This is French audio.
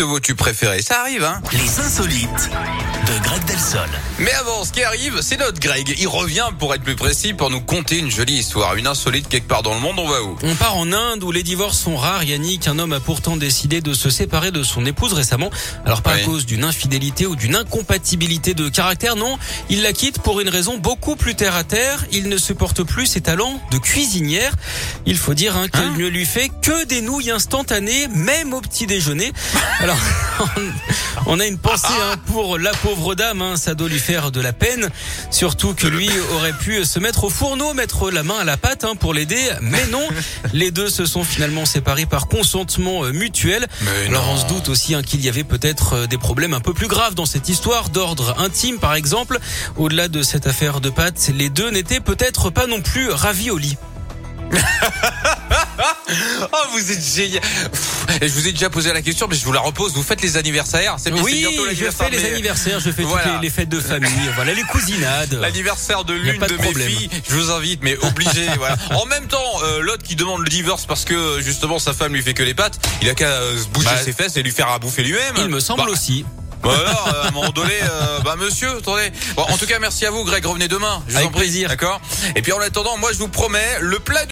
de vos tubes préférés. Ça arrive, hein Les insolites de Greg Delsol. Mais avant, ce qui arrive, c'est notre Greg. Il revient, pour être plus précis, pour nous conter une jolie histoire. Une insolite quelque part dans le monde, on va où On part en Inde où les divorces sont rares. Yannick, un homme a pourtant décidé de se séparer de son épouse récemment. Alors pas Oui. à cause d'une infidélité ou d'une incompatibilité de caractère, non. Il la quitte pour une raison beaucoup plus terre à terre. Il ne supporte plus ses talents de cuisinière. Il faut dire hein, qu'elle Hein ne lui fait que des nouilles instantanées, même au petit déjeuner. Alors, on a une pensée hein, pour la pauvre dame. Hein, ça doit lui faire de la peine. Surtout que lui aurait pu se mettre au fourneau, mettre la main à la pâte hein, pour l'aider. Mais non, les deux se sont finalement séparés par consentement euh, mutuel. Mais Alors on se doute aussi hein, qu'il y avait peut-être euh, des problèmes un peu plus graves dans cette histoire d'ordre intime par exemple. Au-delà de cette affaire de pâte, les deux n'étaient peut-être pas non plus ravis au lit. Oh, vous êtes génial. Et Je vous ai déjà posé la question, mais je vous la repose. Vous faites les anniversaires C'est c'est Oui, bientôt je fais les anniversaires, je fais Voilà. toutes les, les fêtes de famille, voilà les cousinades. L'anniversaire de l'une de, de mes filles, je vous invite, mais obligé. voilà. En même temps, euh, l'autre qui demande le divorce parce que justement sa femme lui fait que les pattes, il a qu'à euh, se bouger Bah, ses fesses et lui faire à bouffer lui-même. Il me semble Bah, aussi. Bah alors, euh, à un moment donné, euh, bah monsieur, attendez. Bon, en tout cas, merci à vous, Greg. Revenez demain. Je vous Avec en prie. plaisir. D'accord? Et puis en attendant, moi, je vous promets le plat.